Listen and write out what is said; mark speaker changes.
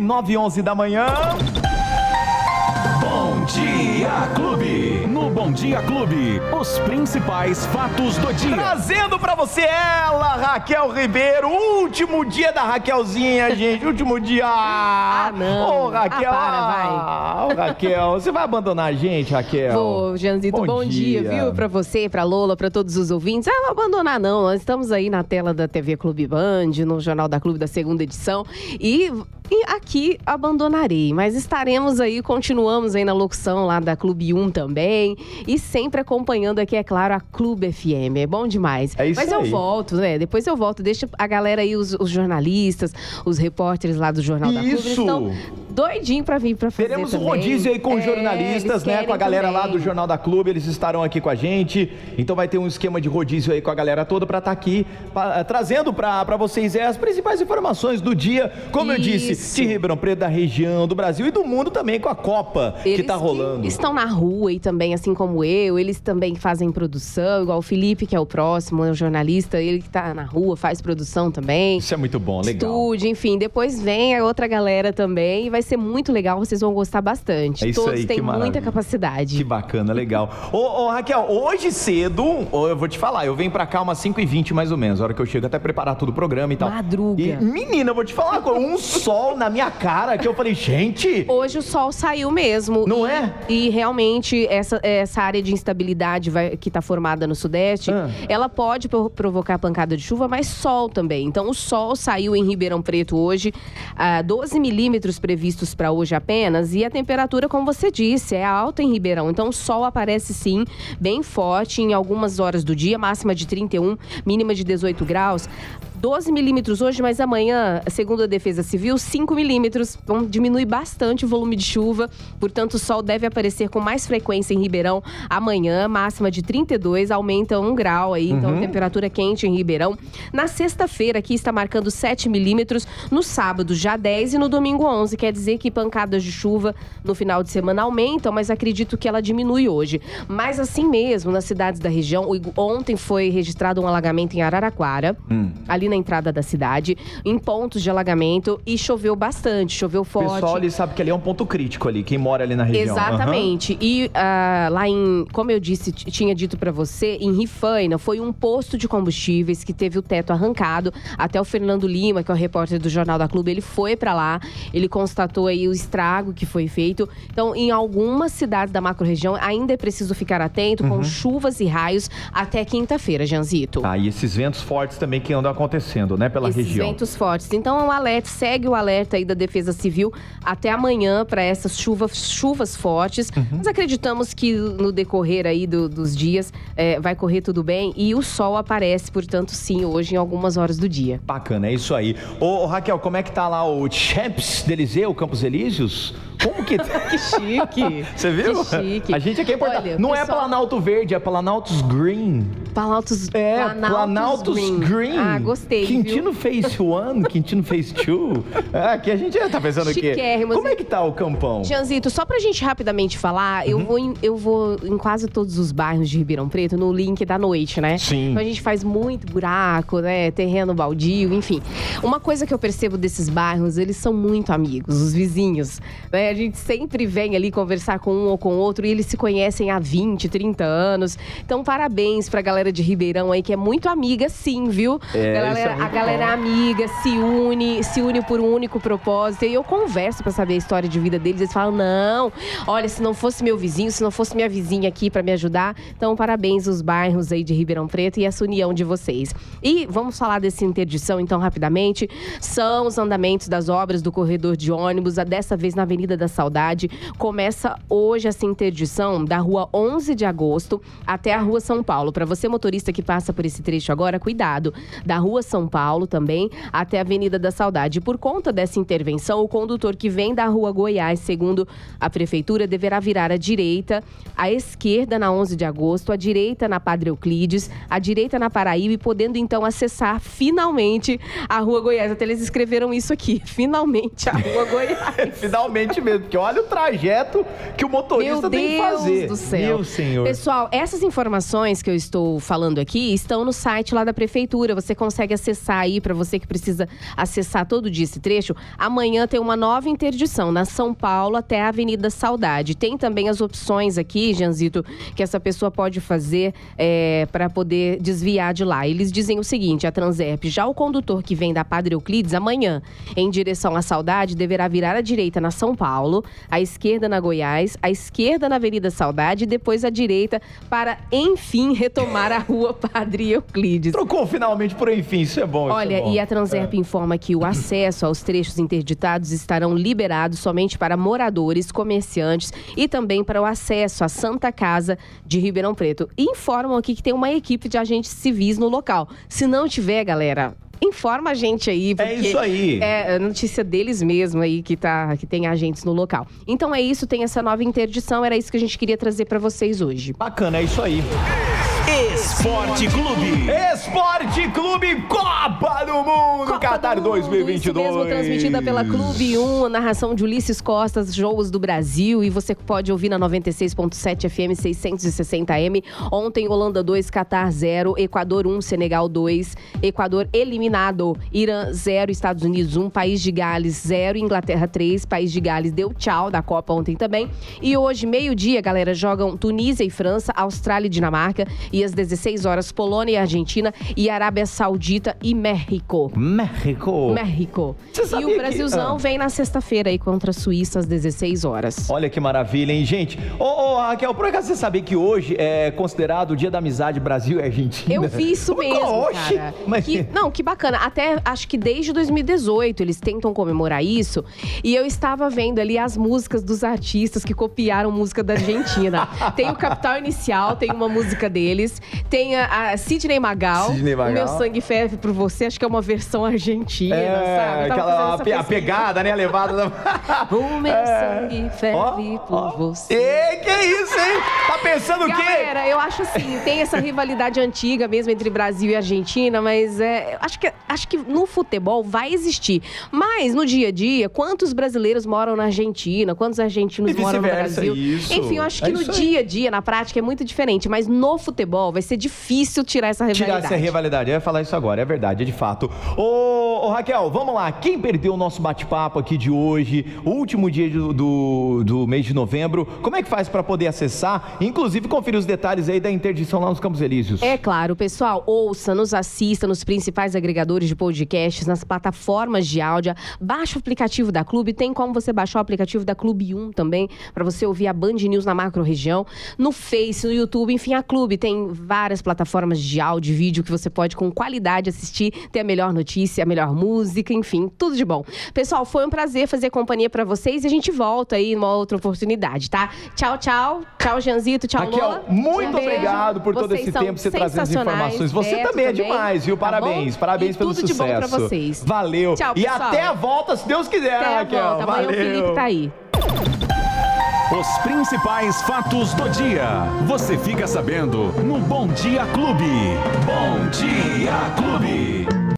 Speaker 1: 9 e 11 da manhã.
Speaker 2: Bom Dia Clube. No Bom Dia Clube, os principais fatos do dia.
Speaker 1: Trazendo pra você ela, Raquel Ribeiro. Último dia da Raquelzinha, gente. Último dia.
Speaker 3: Ah, não.
Speaker 1: Ô, Raquel.
Speaker 3: Ah, para, vai.
Speaker 1: Ô, Raquel, você vai abandonar a gente, Raquel?
Speaker 3: Vou, Janzito, bom, dia. viu? Pra você, pra Lola, pra todos os ouvintes. Ah, não abandonar não, nós estamos aí na tela da TV Clube Band, no Jornal da Clube da segunda edição. E, e aqui abandonarei, mas estaremos aí, continuamos aí na locução lá da Clube 1 também. E sempre acompanhando aqui, é claro, a Clube FM. É bom demais.
Speaker 1: É isso
Speaker 3: mas eu
Speaker 1: aí.
Speaker 3: volto, né? Depois eu volto. Deixa a galera aí, os, os jornalistas, os repórteres lá do Jornal da Clube.
Speaker 1: Isso.
Speaker 3: estão doidinhos pra vir pra fazer
Speaker 1: Teremos um rodízio aí com
Speaker 3: É,
Speaker 1: jornalistas, né? Com a galera lá
Speaker 3: também.
Speaker 1: do Jornal da Clube, eles estarão aqui com a gente. Então vai ter um esquema de rodízio aí com a galera toda pra estar aqui pa- trazendo pra pra vocês é, as principais informações do dia, como eu disse,
Speaker 3: Isso.
Speaker 1: de Ribeirão Preto, da região, do Brasil e do mundo também com a Copa que
Speaker 3: Eles
Speaker 1: tá rolando.
Speaker 3: estão na rua e também, assim como eu, eles também fazem produção, igual o Felipe, que é o próximo, é o jornalista, ele que tá na rua, faz produção também.
Speaker 1: Isso é muito bom, legal.
Speaker 3: Estúdio, enfim, depois vem a outra galera também e vai ser muito legal, vocês vão gostar bastante.
Speaker 1: É isso
Speaker 3: Todos
Speaker 1: aí,
Speaker 3: têm muita capacidade.
Speaker 1: Que bacana, legal. Ô, ô, Raquel, hoje cedo, eu vou te falar, eu venho pra cá umas 5h20 mais ou menos, a hora que eu chego até preparar tudo o programa e tal.
Speaker 3: Madruga.
Speaker 1: E, menina, eu vou te falar, com um sol na minha cara que eu falei, gente,
Speaker 3: Hoje o sol saiu mesmo.
Speaker 1: Não
Speaker 3: e,
Speaker 1: é?
Speaker 3: E realmente essa, essa área de instabilidade vai- que está formada no sudeste,
Speaker 1: Ah.
Speaker 3: ela pode pro- provocar pancada de chuva, mas sol também. Então o sol saiu em Ribeirão Preto hoje, ah, 12 milímetros previstos para hoje apenas, e a temperatura, como você disse, é alta em Ribeirão. Então o sol aparece sim, bem forte em algumas horas do dia, máxima de 31, mínima de 18 graus. 12 milímetros hoje, mas amanhã, segundo a Defesa Civil, 5 milímetros. Então, diminui bastante o volume de chuva. Portanto, o sol deve aparecer com mais frequência em Ribeirão amanhã, máxima de 32, aumenta 1 grau aí. Então, temperatura quente em Ribeirão. Na sexta-feira, aqui está marcando 7 milímetros. No sábado, já 10 e no domingo, 11. Quer dizer que pancadas de chuva no final de semana aumentam, mas acredito que ela diminui hoje. Mas assim mesmo, nas cidades da região, ontem foi registrado um alagamento em Araraquara, ali na entrada da cidade, em pontos de alagamento e choveu bastante, choveu
Speaker 1: o
Speaker 3: forte.
Speaker 1: pessoal ali sabe que ali é um ponto crítico ali, quem mora ali na região.
Speaker 3: Exatamente. E ah, lá em, como eu disse, tinha dito pra você, em Rifaina foi um posto de combustíveis que teve o teto arrancado. Até o Fernando Lima, que é o repórter do Jornal da Clube, ele foi pra lá, ele constatou aí o estrago que foi feito. Então, em algumas cidades da macro-região, ainda é preciso ficar atento
Speaker 1: Uhum.
Speaker 3: com chuvas e raios até quinta-feira, Janzito.
Speaker 1: Ah, e esses ventos fortes também que andam acontecendo, né, pela
Speaker 3: Esses
Speaker 1: região.
Speaker 3: ventos fortes. Então, o alerta, segue o alerta aí da Defesa Civil até amanhã para essas chuvas, chuvas fortes.
Speaker 1: Uhum.
Speaker 3: Nós acreditamos que no decorrer aí do- dos dias eh, vai correr tudo bem e o sol aparece, portanto, sim, hoje em algumas horas do dia.
Speaker 1: Bacana, é isso aí. Ô, Raquel, como é que tá lá o Champs Delizeu, Campos Elíseos? Como que?
Speaker 3: Que chique!
Speaker 1: Você viu?
Speaker 3: Que chique.
Speaker 1: A gente aqui é importante.
Speaker 3: Olha,
Speaker 1: Não é
Speaker 3: pessoal-
Speaker 1: Planalto Verde, é Planaltos Green.
Speaker 3: Planaltos,
Speaker 1: É, Planaltos, Green.
Speaker 3: Ah, gostei,
Speaker 1: Quintino
Speaker 3: viu?
Speaker 1: Phase One, Quintino Phase Two. É, aqui a gente tá pensando o quê?
Speaker 3: Chiquérrimos,
Speaker 1: Como é que tá o campão?
Speaker 3: Janzito, só pra gente rapidamente falar,
Speaker 1: Uhum.
Speaker 3: eu, vou em, eu vou em quase todos os bairros de Ribeirão Preto no link da noite, né?
Speaker 1: Sim.
Speaker 3: Então a gente faz muito buraco, né? Terreno baldio, enfim. Uma coisa que eu percebo desses bairros, eles são muito amigos, os vizinhos. Né? Gente sempre vem ali conversar com um ou com outro e eles se conhecem há 20, 30 anos. Então, parabéns pra galera de Ribeirão aí, que é muito amiga, sim, viu?
Speaker 1: É,
Speaker 3: galera,
Speaker 1: é
Speaker 3: a galera
Speaker 1: bom.
Speaker 3: é amiga, se une, se une por um único propósito. E eu converso pra saber a história de vida deles. Eles falam: não, olha, se não fosse meu vizinho, se não fosse minha vizinha aqui pra me ajudar. Então, parabéns os bairros aí de Ribeirão Preto e essa união de vocês. E vamos falar dessa interdição, então, rapidamente. São os andamentos das obras do corredor de ônibus, a dessa vez na Avenida da Saudade. Começa hoje essa interdição da rua 11 de agosto até a rua São Paulo. Para você, motorista que passa por esse trecho agora, cuidado. Da rua São Paulo também até a Avenida da Saudade. Por conta dessa intervenção, o condutor que vem da rua Goiás, segundo a prefeitura, deverá virar à direita, à esquerda na 11 de agosto, à direita na Padre Euclides, à direita na Paraíba e podendo então acessar finalmente a rua Goiás. Até eles escreveram isso aqui, finalmente a rua Goiás.
Speaker 1: Finalmente mesmo, porque olha o trajeto que o motorista
Speaker 3: Meu
Speaker 1: tem que fazer.
Speaker 3: Deus do céu.
Speaker 1: Meu senhor.
Speaker 3: Pessoal, essas informações que eu estou falando aqui estão no site lá da prefeitura. Você consegue acessar aí para você que precisa acessar todo dia esse trecho. Amanhã tem uma nova interdição na São Paulo até a Avenida Saudade. Tem também as opções aqui, Janzito, que essa pessoa pode fazer é, para poder desviar de lá. Eles dizem o seguinte: a Transerp, já o condutor que vem da Padre Euclides amanhã em direção à Saudade deverá virar à direita na São Paulo, à esquerda na Goiás, à esquerda na Avenida Saudade e depois à direita para enfim retomar a Rua Padre Euclides.
Speaker 1: Trocou finalmente por enfim, isso é bom. isso
Speaker 3: Olha,
Speaker 1: é bom.
Speaker 3: e a Transerp informa que o acesso aos trechos interditados estarão liberados somente para moradores, comerciantes e também para o acesso à Santa Casa de Ribeirão Preto. E informam aqui que tem uma equipe de agentes civis no local. Se não tiver, galera. Informa a gente aí, porque
Speaker 1: isso aí.
Speaker 3: é a notícia deles mesmo aí que tá que tem agentes no local. Então é isso, tem essa nova interdição, era isso que a gente queria trazer para vocês hoje.
Speaker 1: Bacana, é isso aí.
Speaker 2: Esporte Clube.
Speaker 1: Esporte Clube Copa do Mundo
Speaker 3: Copa
Speaker 1: Qatar
Speaker 3: do Mundo,
Speaker 1: 2022.
Speaker 3: Isso mesmo, transmitida pela Clube 1, a narração de Ulisses Costas, Jogos do Brasil. E você pode ouvir na 96.7 FM 660M. Ontem, Holanda 2, Qatar 0, Equador 1, Senegal 2, Equador eliminado, Irã 0, Estados Unidos 1, País de Gales 0, Inglaterra 3, País de Gales deu tchau da Copa ontem também. E hoje, meio-dia, galera, jogam Tunísia e França, Austrália e Dinamarca. E às 16 horas, Polônia e Argentina e Arábia Saudita e México.
Speaker 1: México.
Speaker 3: México. E o
Speaker 1: que-
Speaker 3: Brasilzão
Speaker 1: Ah.
Speaker 3: vem na sexta-feira aí contra a Suíça às 16 horas.
Speaker 1: Olha que maravilha, hein, gente? Ô, ô, Raquel, por acaso você sabia que hoje é considerado o Dia da Amizade Brasil e Argentina?
Speaker 3: Eu vi isso mesmo,
Speaker 1: Oxi,
Speaker 3: cara.
Speaker 1: Mas...
Speaker 3: Que- não, que bacana. Até acho que desde 2018 eles tentam comemorar isso. E eu estava vendo ali as músicas dos artistas que copiaram música da Argentina. tem o Capital Inicial, tem uma música deles. Tem a, a Sidney Magal.
Speaker 1: Sidney Magal.
Speaker 3: O Meu Sangue Ferve por Você. Acho que é uma versão argentina, sabe?
Speaker 1: É,
Speaker 3: tava
Speaker 1: aquela a, pe- a pegada, né? A levada da.
Speaker 3: O meu sangue ferve
Speaker 1: Ó,
Speaker 3: por
Speaker 1: ó.
Speaker 3: você.
Speaker 1: Ei, que isso, hein? Tá pensando o quê?
Speaker 3: Galera, eu acho assim, tem essa rivalidade antiga mesmo entre Brasil e Argentina, mas é, acho que, acho que no futebol vai existir. Mas no dia a dia, quantos brasileiros moram na Argentina? Quantos argentinos
Speaker 1: E
Speaker 3: moram no Brasil?
Speaker 1: isso.
Speaker 3: Enfim, eu acho
Speaker 1: É
Speaker 3: que no dia a dia, na prática, é muito diferente. Mas no futebol vai ser difícil tirar essa
Speaker 1: Tirar
Speaker 3: rivalidade.
Speaker 1: essa rivalidade. Eu ia falar isso agora, é verdade, é de fato. Ô, Raquel, vamos lá. Quem perdeu o nosso bate-papo aqui de hoje, último dia do, do, do mês de novembro, como é que faz para poder acessar? Inclusive, conferir os detalhes aí da interdição lá nos Campos Elíseos.
Speaker 3: É claro, pessoal, ouça, nos assista nos principais agregadores de podcasts, nas plataformas de áudio. Baixa o aplicativo da Clube, tem como você baixar o aplicativo da Clube 1 também, para você ouvir a Band News na macro região. No Face, no YouTube, enfim, a Clube tem várias plataformas de áudio e vídeo que você pode com qualidade assistir, ter a melhor notícia, a melhor música, enfim, tudo de bom. Pessoal, foi um prazer fazer companhia para vocês e a gente volta aí numa outra oportunidade, tá? Tchau, tchau. Tchau, Janzito. Tchau,
Speaker 1: Raquel,
Speaker 3: Lola.
Speaker 1: muito
Speaker 3: Um
Speaker 1: obrigado por todo
Speaker 3: Vocês
Speaker 1: esse tempo você trazendo as informações. Você
Speaker 3: Beto
Speaker 1: também é
Speaker 3: também,
Speaker 1: demais, viu?
Speaker 3: tá
Speaker 1: Parabéns,
Speaker 3: bom?
Speaker 1: parabéns
Speaker 3: E
Speaker 1: pelo
Speaker 3: tudo de
Speaker 1: sucesso.
Speaker 3: bom pra vocês.
Speaker 1: Valeu.
Speaker 3: Tchau,
Speaker 1: e
Speaker 3: pessoal.
Speaker 1: até a volta, se Deus quiser,
Speaker 3: Até a
Speaker 1: Raquel.
Speaker 3: volta. Amanhã o
Speaker 1: Valeu.
Speaker 3: Felipe tá aí.
Speaker 2: Os principais fatos do dia. Você fica sabendo no Bom Dia Clube. Bom Dia Clube.